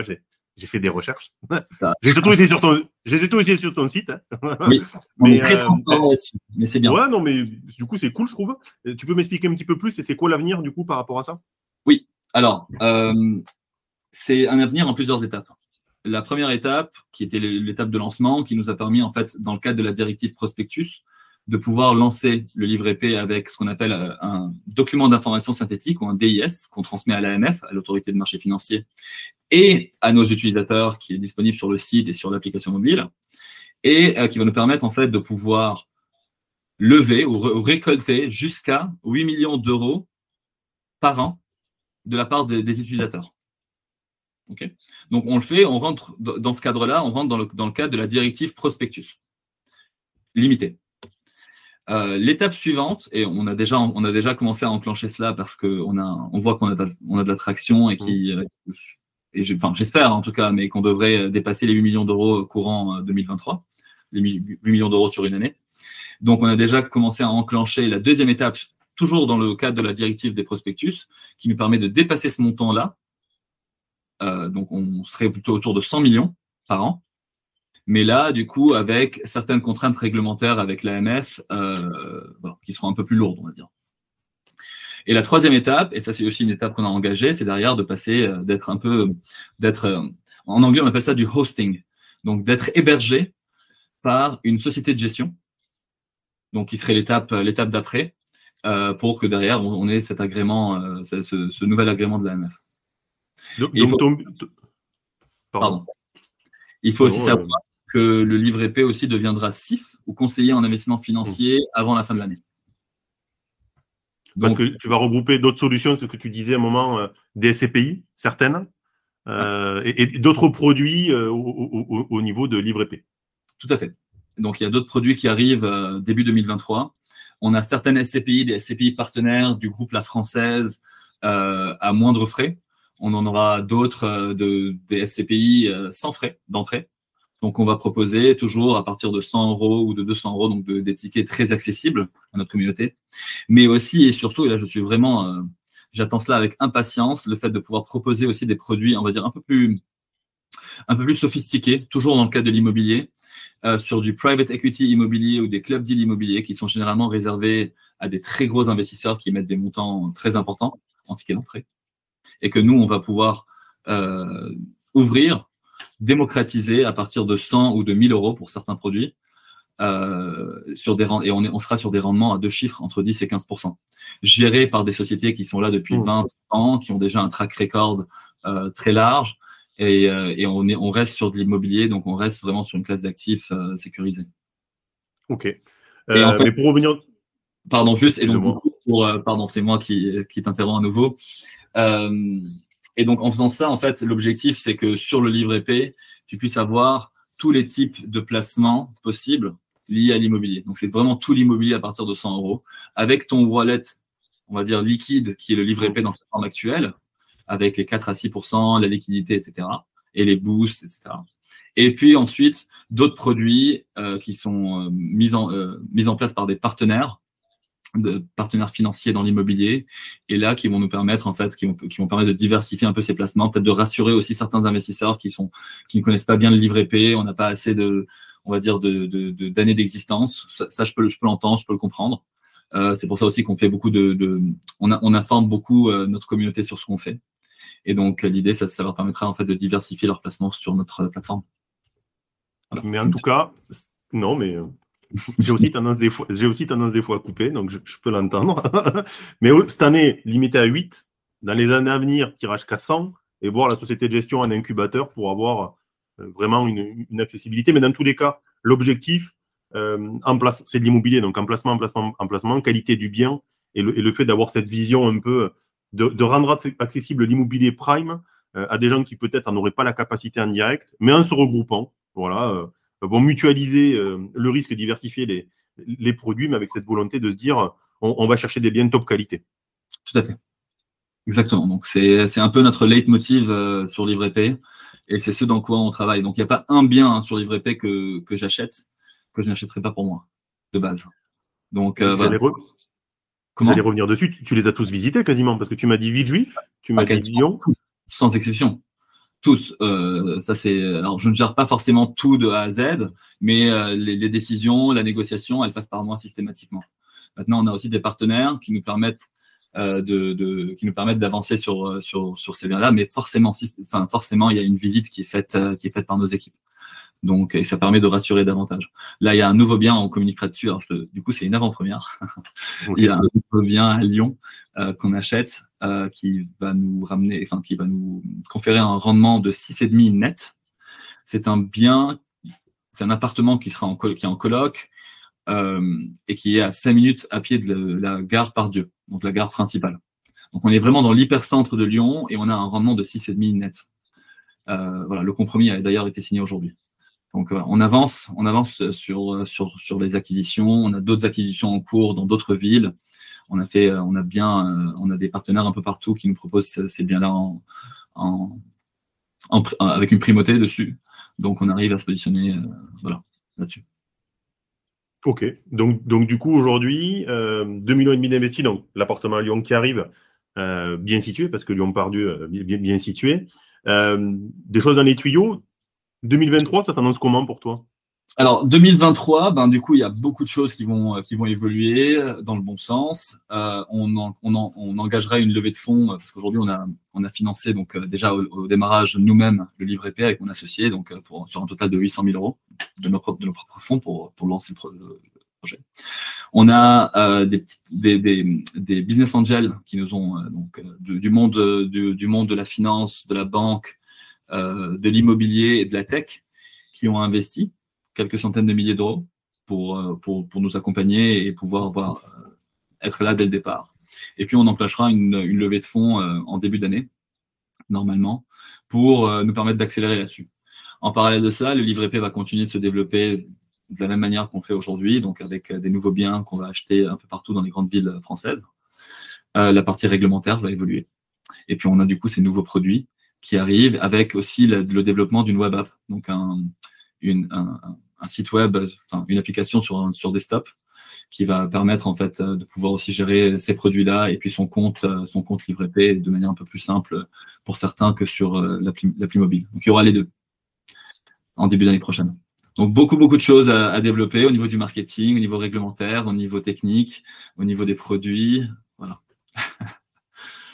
J'ai fait des recherches. J'ai surtout été sur ton, j'ai surtout été sur ton site. Hein. Oui, mais, très transparent là-dessus. Mais c'est bien. Ouais, non, mais du coup, c'est cool, je trouve. Tu peux m'expliquer un petit peu plus et c'est quoi l'avenir du coup par rapport à ça? Oui. Alors, c'est un avenir en plusieurs étapes. La première étape, qui était l'étape de lancement, qui nous a permis, en fait, dans le cadre de la directive prospectus, de pouvoir lancer le livre épais avec ce qu'on appelle euh, un document d'information synthétique ou un DIS qu'on transmet à l'AMF, à l'autorité de marché financier, et à nos utilisateurs qui est disponible sur le site et sur l'application mobile, et euh, qui va nous permettre en fait de pouvoir lever ou, récolter jusqu'à 8 millions d'euros par an de la part des, utilisateurs. Donc on le fait, on rentre dans ce cadre-là, on rentre dans le, dans le, cadre de la directive prospectus limité. Euh, l'étape suivante, et on a, déjà, on a déjà commencé à enclencher cela parce qu'on on voit qu'on a, de, on a de l'attraction et qui, mmh. euh, et enfin, j'espère en tout cas, mais qu'on devrait dépasser les 8 millions d'euros courant 2023, euh, les 8 millions d'euros sur une année. Donc on a déjà commencé à enclencher la deuxième étape toujours dans le cadre de la directive des prospectus, qui nous permet de dépasser ce montant-là. Euh, donc, on serait plutôt autour de 100 millions par an. Mais là, du coup, avec certaines contraintes réglementaires avec l'AMF, euh, qui seront un peu plus lourdes, on va dire. Et la troisième étape, et ça c'est aussi une étape qu'on a engagée, c'est derrière de passer, euh, d'être un peu, d'être, euh, en anglais on appelle ça du hosting, donc d'être hébergé par une société de gestion, donc qui serait l'étape, l'étape d'après, euh, pour que derrière on, ait cet agrément, euh, ce, nouvel agrément de l'AMF. faut... Pardon. il faut aussi savoir que le livre épais aussi deviendra CIF ou conseiller en investissement financier mmh. avant la fin de l'année. Parce que tu vas regrouper d'autres solutions, ce que tu disais à un moment, euh, des SCPI, certaines, et, d'autres produits au, niveau de livre épais. Tout à fait. Donc il y a d'autres produits qui arrivent début 2023 on a certaines SCPI, des SCPI partenaires du groupe La Française euh, à moindre frais. On en aura d'autres euh, de, des SCPI euh, sans frais d'entrée. Donc, on va proposer toujours à partir de 100 euros ou de 200 euros, donc des tickets très accessibles à notre communauté. Mais aussi et surtout, et là, je suis vraiment, j'attends cela avec impatience, le fait de pouvoir proposer aussi des produits, on va dire, un peu plus, un peu plus sophistiqués, toujours dans le cadre de l'immobilier, euh, sur du private equity immobilier ou des clubs deal immobiliers qui sont généralement réservés à des très gros investisseurs qui mettent des montants très importants en ticket d'entrée. Et que nous, on va pouvoir euh, ouvrir, démocratiser à partir de 100 ou de 1000 euros pour certains produits. Euh, sur des, et on, est, on sera sur des rendements à deux chiffres, entre 10 et 15% gérés par des sociétés qui sont là depuis 20 mmh. ans, qui ont déjà un track record euh, très large, et, euh, et on, est, on, reste sur de l'immobilier, donc on reste vraiment sur une classe d'actifs euh, sécurisée. Ok. Mais pour revenir. Pardon, juste, et donc, pour, pardon, c'est moi qui, qui t'interromps à nouveau. Et donc, en faisant ça, en fait, l'objectif, c'est que sur le livre épais, tu puisses avoir tous les types de placements possibles liés à l'immobilier. Donc, c'est vraiment tout l'immobilier à partir de 100 euros. Avec ton wallet, on va dire liquide, qui est le livre épais dans sa forme actuelle, avec les 4 à 6% la liquidité, etc. Et les boosts, etc. Et puis ensuite, d'autres produits euh, qui sont euh, mis, en, euh, mis en place par des partenaires, de partenaires financiers dans l'immobilier, et là qui vont nous permettre en fait, qui vont, qui vont permettre de diversifier un peu ces placements, peut-être de rassurer aussi certains investisseurs qui sont qui ne connaissent pas bien le livre épais, on n'a pas assez de, on va dire, de, d'années d'existence. Ça, je peux, je peux l'entendre, je peux le comprendre. c'est pour ça aussi qu'on fait beaucoup de, de on, a, on informe beaucoup notre communauté sur ce qu'on fait. Et donc, l'idée, ça, ça leur permettra en fait de diversifier leur placement sur notre plateforme. Mais en tout cas, non, mais euh, j'ai aussi tendance des fois, j'ai aussi tendance des fois à couper, donc je, peux l'entendre. mais cette année, limité à 8, dans les années à venir, tirage qu'à 100, et voir la société de gestion en incubateur pour avoir euh, vraiment une, accessibilité. Mais dans tous les cas, l'objectif, euh, en place, c'est de l'immobilier, donc emplacement, emplacement, emplacement, qualité du bien, et le, et le fait d'avoir cette vision un peu de, rendre accessible l'immobilier prime euh, à des gens qui peut-être n'auraient pas la capacité en direct, mais en se regroupant, voilà, euh, vont mutualiser le risque, diversifier les, les produits, mais avec cette volonté de se dire on, va chercher des biens de top qualité. Tout à fait. Exactement. Donc, c'est un peu notre leitmotiv euh, sur Livre P et c'est ce dans quoi on travaille. Donc, il n'y a pas un bien hein, sur Livre P que, que j'achète que je n'achèterai pas pour moi, de base. Donc, euh, voilà. Comment? J'allais revenir dessus. Tu, les as tous visités quasiment parce que tu m'as dit Villejuif, tu m'as dit Lyon. Sans exception tous. Euh, ça c'est. Alors, je ne gère pas forcément tout de A à Z, mais euh, les, les, décisions, la négociation, elles passent par moi systématiquement. Maintenant, on a aussi des partenaires qui nous permettent euh, de, de, qui nous permettent d'avancer sur euh, sur sur ces biens-là, mais forcément, enfin, forcément, il y a une visite qui est faite euh, qui est faite par nos équipes. Donc, et ça permet de rassurer davantage. Là, il y a un nouveau bien, on communiquera dessus. Alors, du coup, c'est une avant-première. il y a un nouveau bien à Lyon euh, qu'on achète, euh, qui va nous ramener, enfin, qui va nous conférer un rendement de 6,5 net. C'est un bien, c'est un appartement qui sera en, qui est en coloc euh, et qui est à 5 minutes à pied de la, gare par Dieu, donc la gare principale. Donc, on est vraiment dans l'hypercentre de Lyon et on a un rendement de 6,5 net. Euh, voilà, le compromis a d'ailleurs été signé aujourd'hui. Donc on avance, on avance sur, sur, les acquisitions. On a d'autres acquisitions en cours dans d'autres villes. On a bien, euh, a des partenaires un peu partout qui nous proposent ces biens-là en, en, avec une primauté dessus. Donc on arrive à se positionner, euh, voilà, là-dessus. Ok, donc, du coup aujourd'hui, euh, 2 millions et demi d'investis, donc l'appartement à Lyon qui arrive, euh, bien situé, parce que Lyon Pardieu, euh, bien, bien situé. des choses dans les tuyaux, 2023, ça s'annonce comment pour toi? Alors 2023, ben du coup il y a beaucoup de choses qui vont euh, qui vont évoluer dans le bon sens. Euh, on, on, on, engagera une levée de fonds euh, parce qu'aujourd'hui on a on a financé donc déjà au, démarrage nous-mêmes le livret P avec mon associé donc pour sur un total de 800 000 euros de nos propres de nos propres fonds pour pour lancer le, projet. On a des, des, des, des, business angels qui nous ont donc du, monde du, du monde de la finance, de la banque, euh, de l'immobilier et de la tech qui ont investi quelques centaines de milliers d'euros pour, euh, nous accompagner et pouvoir avoir, euh, être là dès le départ. Et puis on enclenchera une, levée de fonds en début d'année, normalement, pour nous permettre d'accélérer là-dessus. En parallèle de ça, le livre EP va continuer de se développer de la même manière qu'on fait aujourd'hui, donc avec des nouveaux biens qu'on va acheter un peu partout dans les grandes villes françaises. Euh, la partie réglementaire va évoluer. Et puis on a du coup ces nouveaux produits qui arrive avec aussi le, développement d'une web app, donc un, une, un, site web, enfin, une application sur, sur desktop qui va permettre en fait de pouvoir aussi gérer ces produits-là et puis son compte, son compte livret P de manière un peu plus simple pour certains que sur euh, l'appli mobile. Donc il y aura les deux en début d'année prochaine. Donc beaucoup beaucoup de choses à, à, développer au niveau du marketing, au niveau réglementaire, au niveau technique, au niveau des produits, voilà.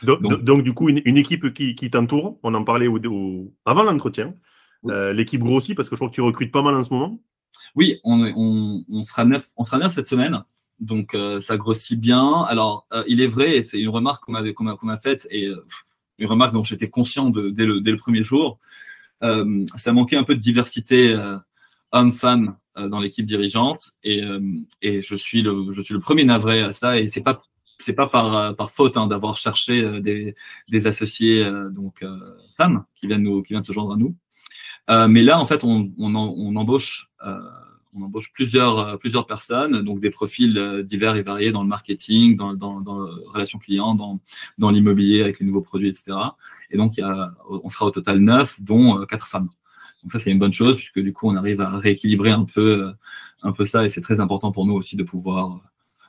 Donc, du coup, une, équipe qui, t'entoure, on en parlait au, avant l'entretien. Euh, l'équipe grossit parce que je crois que tu recrutes pas mal en ce moment. Oui, on, sera, neuf, on sera neuf cette semaine. Donc euh, ça grossit bien. Alors, euh, il est vrai, et c'est une remarque qu'on m'a faite, et une remarque dont j'étais conscient dès, le, premier jour. ça manquait un peu de diversité homme-femme dans l'équipe dirigeante, et, je, suis le, je suis le premier navré à ça, et c'est pas c'est pas par, euh, par faute hein, d'avoir cherché euh, des, des associés euh, donc femmes qui viennent nous qui viennent se joindre à nous. mais là, en fait, on, on, on embauche on embauche plusieurs plusieurs personnes, donc des profils divers et variés dans le marketing, dans, dans, dans la relation client, dans, dans l'immobilier avec les nouveaux produits, etc. Et donc, y a, on sera au total neuf, dont quatre femmes. Donc ça, c'est une bonne chose puisque du coup, on arrive à rééquilibrer un peu un peu ça et c'est très important pour nous aussi de pouvoir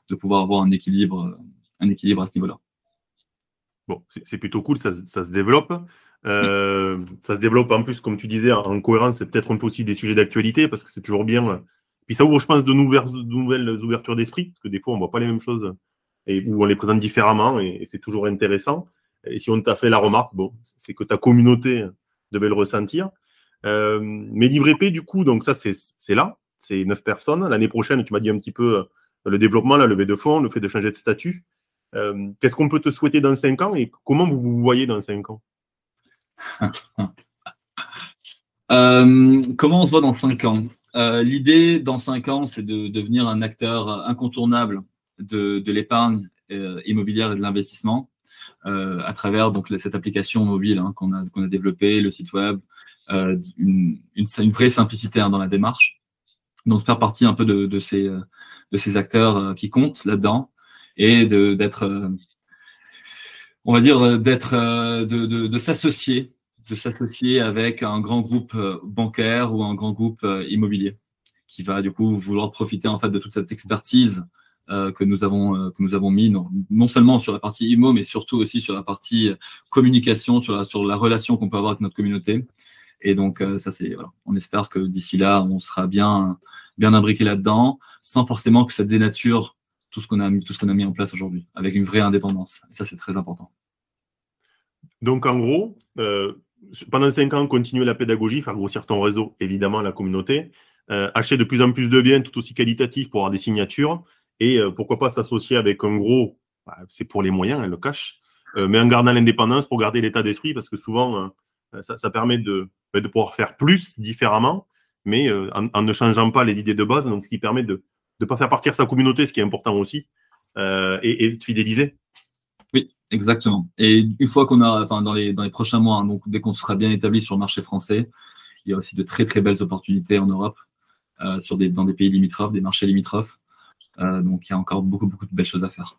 de pouvoir avoir un équilibre un équilibre à ce niveau-là. Bon, c'est plutôt cool, ça, se développe. Euh, ça se développe en plus, comme tu disais, en cohérence, c'est peut-être un peu aussi des sujets d'actualité, parce que c'est toujours bien. Puis ça ouvre, je pense, de nouvelles, ouvertures d'esprit, parce que des fois, on ne voit pas les mêmes choses, et où on les présente différemment, et, c'est toujours intéressant. Et si on t'a fait la remarque, bon, c'est que ta communauté devait le ressentir. Euh, mais Livre du coup, donc ça, c'est là, c'est neuf personnes. L'année prochaine, tu m'as dit un petit peu euh, le développement, la levée de fonds, le fait de changer de statut. Euh, qu'est-ce qu'on peut te souhaiter dans 5 ans et comment vous vous voyez dans 5 ans? Euh, Comment on se voit dans 5 ans? Euh, L'idée dans 5 ans, c'est de devenir un acteur incontournable de, l'épargne immobilière et de l'investissement à travers donc, cette application mobile hein, qu'on a, qu'on a développée, le site web, une, une, vraie simplicité hein, dans la démarche. Donc faire partie un peu de, de ces, de ces acteurs qui comptent là-dedans et d'être, on va dire, d'être, de, de, de s'associer, de s'associer avec un grand groupe bancaire ou un grand groupe immobilier qui va du coup vouloir profiter en fait de toute cette expertise euh, que nous avons euh, que nous avons mis non, non, seulement sur la partie IMO mais surtout aussi sur la partie communication sur la sur la relation qu'on peut avoir avec notre communauté et donc euh, ça c'est voilà. on espère que d'ici là on sera bien bien imbriqué là-dedans sans forcément que ça dénature tout ce qu'on a mis en place aujourd'hui avec une vraie indépendance. Ça c'est très important. Donc en gros pendant cinq ans continuer la pédagogie faire grossir ton réseau évidemment la communauté. Acheter de plus en plus de biens tout aussi qualitatifs pour avoir des signatures. Et euh, pourquoi pas s'associer avec un gros, bah, c'est pour les moyens, elle le euh, mais en gardant l'indépendance pour garder l'état d'esprit, parce que souvent, euh, ça, permet de, bah, de pouvoir faire plus différemment, mais en, ne changeant pas les idées de base, donc ce qui permet de ne pas faire partir sa communauté, ce qui est important aussi, et, de fidéliser. Oui, exactement. Et une fois qu'on a, enfin, dans les, dans les prochains mois, hein, donc dès qu'on sera bien établi sur le marché français, il y a aussi de très très belles opportunités en Europe, sur des, dans des pays limitrophes, des marchés limitrophes. Euh, donc il y a encore beaucoup, beaucoup de belles choses à faire.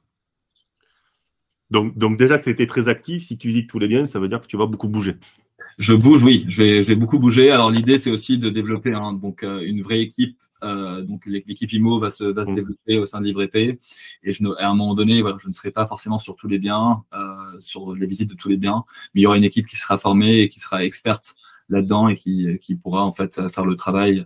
Donc, donc déjà que tu étais très actif, si tu visites tous les biens, ça veut dire que tu vas beaucoup bouger. Je bouge, oui, je vais, je vais beaucoup bouger. Alors l'idée, c'est aussi de développer donc, euh, une vraie équipe. Euh, donc l'équipe IMO va se, va se mmh. développer au sein de Livre Et je, à un moment donné, voilà, je ne serai pas forcément sur tous les biens, sur les visites de tous les biens, mais il y aura une équipe qui sera formée et qui sera experte là-dedans et qui, qui pourra en fait faire le travail,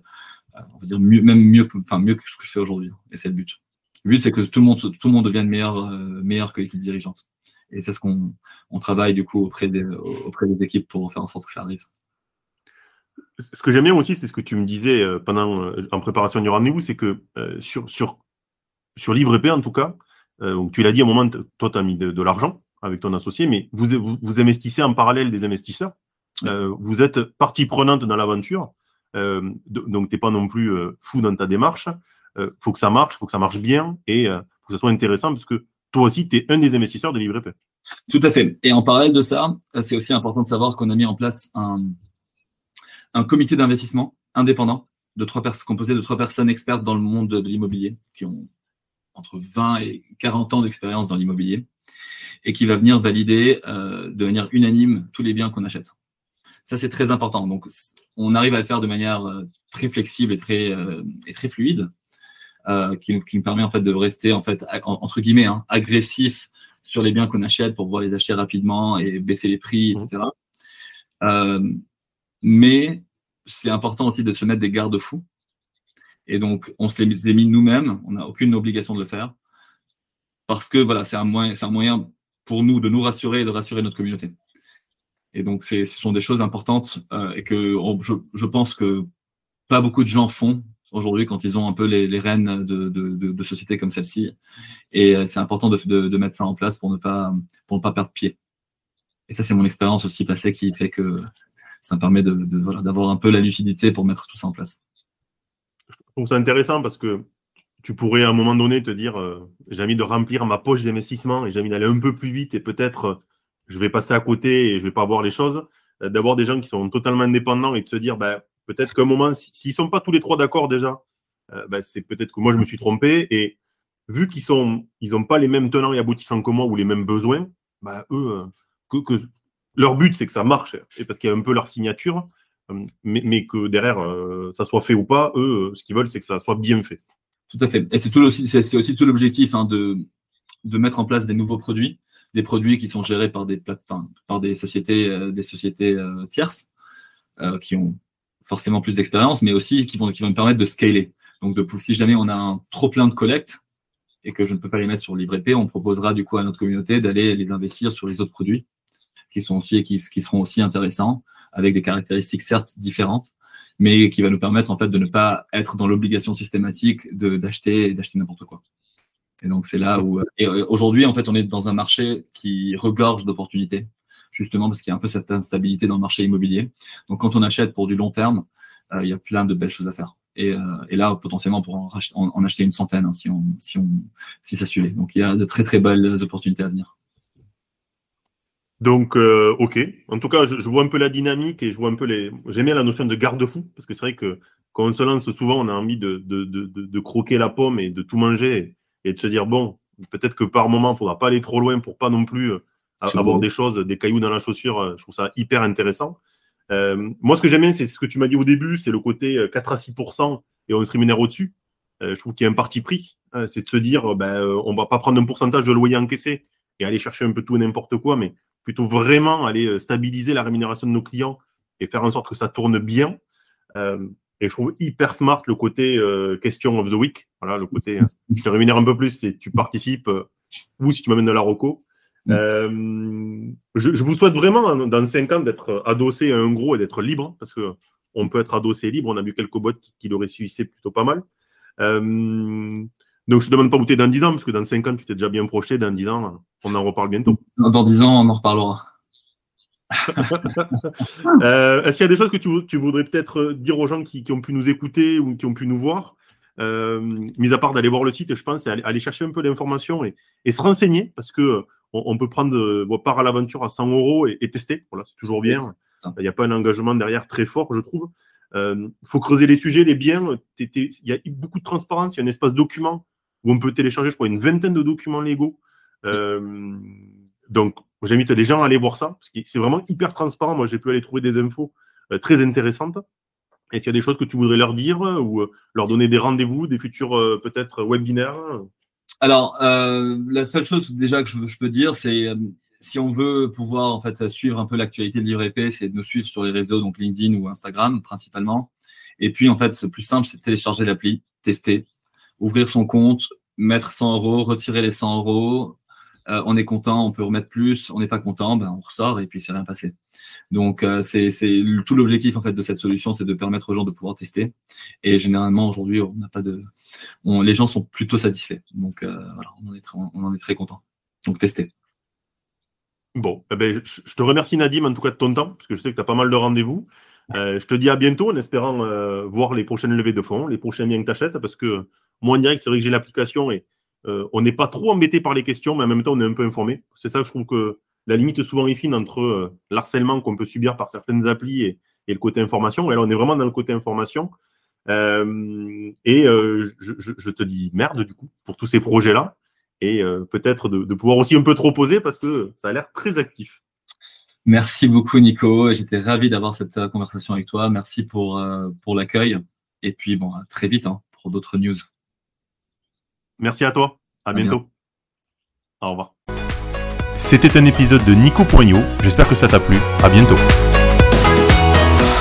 on va dire mieux, même mieux, enfin mieux que ce que je fais aujourd'hui. Et c'est le but. Le but, c'est que tout le monde, tout le monde devienne meilleur, euh, meilleur que l'équipe dirigeante. Et c'est ce qu'on on travaille du coup auprès des, auprès des équipes pour faire en sorte que ça arrive. Ce que j'aime bien aussi, c'est ce que tu me disais euh, pendant euh, en préparation du rendez-vous, c'est que sur, sur, sur Livre Épée, en tout cas, donc tu l'as dit à un moment, toi, tu as mis de, l'argent avec ton associé, mais vous, vous, investissez en parallèle des investisseurs. vous êtes partie prenante dans l'aventure. donc, tu n'es pas non plus fou dans ta démarche. Il euh, faut que ça marche, il faut que ça marche bien et euh, faut que ça soit intéressant parce que toi aussi, tu es un des investisseurs de LivreP. Tout à fait. Et en parallèle de ça, euh, c'est aussi important de savoir qu'on a mis en place un, un comité d'investissement indépendant de trois personnes, composé de trois personnes expertes dans le monde de, l'immobilier qui ont entre 20 et 40 ans d'expérience dans l'immobilier et qui va venir valider de manière unanime tous les biens qu'on achète. Ça, c'est très important. Donc, on arrive à le faire de manière très flexible et très, et très fluide. Euh, qui, qui, me permet en fait de rester en fait entre guillemets hein, agressif sur les biens qu'on achète pour pouvoir les acheter rapidement et baisser les prix, etc. Mmh. Mais c'est important aussi de se mettre des garde-fous. Et donc, on se les a mis nous-mêmes. On n'a aucune obligation de le faire parce que voilà, c'est un moyen, un moyen pour nous de nous rassurer et de rassurer notre communauté. Et donc, ce sont des choses importantes euh, et que je, pense que pas beaucoup de gens font aujourd'hui quand ils ont un peu les, rênes de, de, sociétés comme celle-ci. Et euh, c'est important de, mettre ça en place pour ne pas, pour ne pas perdre pied. Et ça, c'est mon expérience aussi passée qui fait que ça me permet d'avoir un peu la lucidité pour mettre tout ça en place. Je trouve ça intéressant parce que tu pourrais à un moment donné te dire euh, j'ai envie de remplir ma poche d'investissement et j'ai envie d'aller un peu plus vite et peut-être euh, je vais passer à côté et je vais pas voir les choses. D'avoir des gens qui sont totalement indépendants et de se dire ben, Peut-être qu'à un moment, s'ils ne sont pas tous les trois d'accord déjà, euh, ben, c'est peut-être que moi je me suis trompé. Et vu qu'ils ils n'ont pas les mêmes tenants et aboutissants que moi ou les mêmes besoins, ben, eux, euh, que, leur but c'est que ça marche, et parce qu'il y a un peu leur signature, euh, mais, que derrière ça soit fait ou pas, eux, ce qu'ils veulent c'est que ça soit bien fait. Tout à fait. Et c'est aussi, aussi tout l'objectif hein, de, de mettre en place des nouveaux produits, des produits qui sont gérés par des plateformes, par des sociétés, des sociétés tierces, qui ont forcément plus d'expérience, mais aussi qui vont, qui vont me permettre de scaler. Donc, de, si jamais on a un trop plein de collectes et que je ne peux pas les mettre sur livre épée, on proposera du coup à notre communauté d'aller les investir sur les autres produits qui sont aussi qui, seront aussi intéressants avec des caractéristiques certes différentes, mais qui va nous permettre en fait de ne pas être dans l'obligation systématique de d'acheter d'acheter n'importe quoi. Et donc c'est là où et euh, aujourd'hui en fait on est dans un marché qui regorge d'opportunités justement parce qu'il y a un peu cette instabilité dans le marché immobilier. Donc quand on achète pour du long terme, euh, il y a plein de belles choses à faire. Et, euh, là, potentiellement, on pourra en, acheter une centaine hein, si, on, si, si ça suivait. Donc il y a de très très belles opportunités à venir. Donc, euh, ok. En tout cas, je, vois un peu la dynamique et je vois un peu les. J'aime bien la notion de garde-fou parce que c'est vrai que quand on se lance, souvent, on a envie de, de, de, de croquer la pomme et de tout manger et, de se dire, bon, peut-être que par moment, il ne faudra pas aller trop loin pour pas non plus euh, avoir des choses, des cailloux dans la chaussure. Euh, je trouve ça hyper intéressant. Euh, moi, ce que j'aime bien, c'est ce que tu m'as dit au début, c'est le côté 4 à 6% et on se rémunère au-dessus. je trouve qu'il y a un parti pris. c'est de se dire, ben, on ne va pas prendre un pourcentage de loyer encaissé et aller chercher un peu tout et n'importe quoi, mais plutôt vraiment aller stabiliser la rémunération de nos clients et faire en sorte que ça tourne bien. Et je trouve hyper smart le côté euh, question of the week. Voilà, le côté euh, tu te rémunères un peu plus si tu participes euh, ou si tu m'amènes de la ROCO. Mm. je, vous souhaite vraiment dans 5 ans d'être adossé à un gros et d'être libre parce que on peut être adossé libre. On a vu quelques boîtes qui, qui l'auraient suissé plutôt pas mal. Donc je ne demande pas où tu es dans 10 ans parce que dans 5 ans tu t'es déjà bien projeté. Dans 10 ans, on en reparle bientôt. Dans 10 ans, on en reparlera. Euh, est-ce qu'il y a des choses que tu, voudrais peut-être euh, dire aux gens qui, ont pu nous écouter ou qui ont pu nous voir? Euh, Mis à part d'aller voir le site, je pense, aller, aller chercher un peu d'informations et, se renseigner parce que on, peut prendre part à l'aventure à 100 euros et, tester. Voilà, c'est toujours bien. Il n'y a pas un engagement derrière très fort, je trouve. Il faut creuser les sujets, les biens. Il y a beaucoup de transparence. Il y a un espace document où on peut télécharger, je crois, une vingtaine de documents légaux. donc, J'invite les gens à aller voir ça, parce que c'est vraiment hyper transparent. Moi, j'ai pu aller trouver des infos euh, très intéressantes. Est-ce qu'il y a des choses que tu voudrais leur dire ou euh, leur donner des rendez-vous, des futurs euh, peut-être webinaires Alors, la seule chose déjà que je, peux dire, c'est si on veut pouvoir en fait suivre un peu l'actualité de l'IREP, c'est de nous suivre sur les réseaux, donc LinkedIn ou Instagram principalement. Et puis en fait, le plus simple, c'est de télécharger l'appli, tester, ouvrir son compte, mettre 100 euros, retirer les 100 euros, euh, on est content, on peut remettre plus, on n'est pas content, ben on ressort et puis c'est rien passé. Donc euh, c'est tout l'objectif en fait de cette solution, c'est de permettre aux gens de pouvoir tester. Et généralement aujourd'hui, on n'a pas de, les gens sont plutôt satisfaits. Donc euh, voilà, on en est, est très content. Donc tester. Bon, eh ben, je te remercie Nadim en tout cas de ton temps, parce que je sais que tu as pas mal de rendez-vous. Je te dis à bientôt en espérant voir les prochaines levées de fonds, les prochains biens que tu achètes, parce que moi en direct, c'est vrai que j'ai l'application et euh, on n'est pas trop embêté par les questions, mais en même temps, on est un peu informé. C'est ça que je trouve que la limite souvent est fine entre euh, l'harcèlement qu'on peut subir par certaines applis et, le côté information. Et là, on est vraiment dans le côté information. Euh, et je, te dis merde, du coup, pour tous ces projets-là. Et peut-être de, pouvoir aussi un peu trop poser parce que ça a l'air très actif. Merci beaucoup, Nico. J'étais ravi d'avoir cette conversation avec toi. Merci pour, pour l'accueil. Et puis, bon, très vite hein, pour d'autres news. Merci à toi. À, bientôt. Au revoir. C'était un épisode de Nico Poignot. J'espère que ça t'a plu. À bientôt.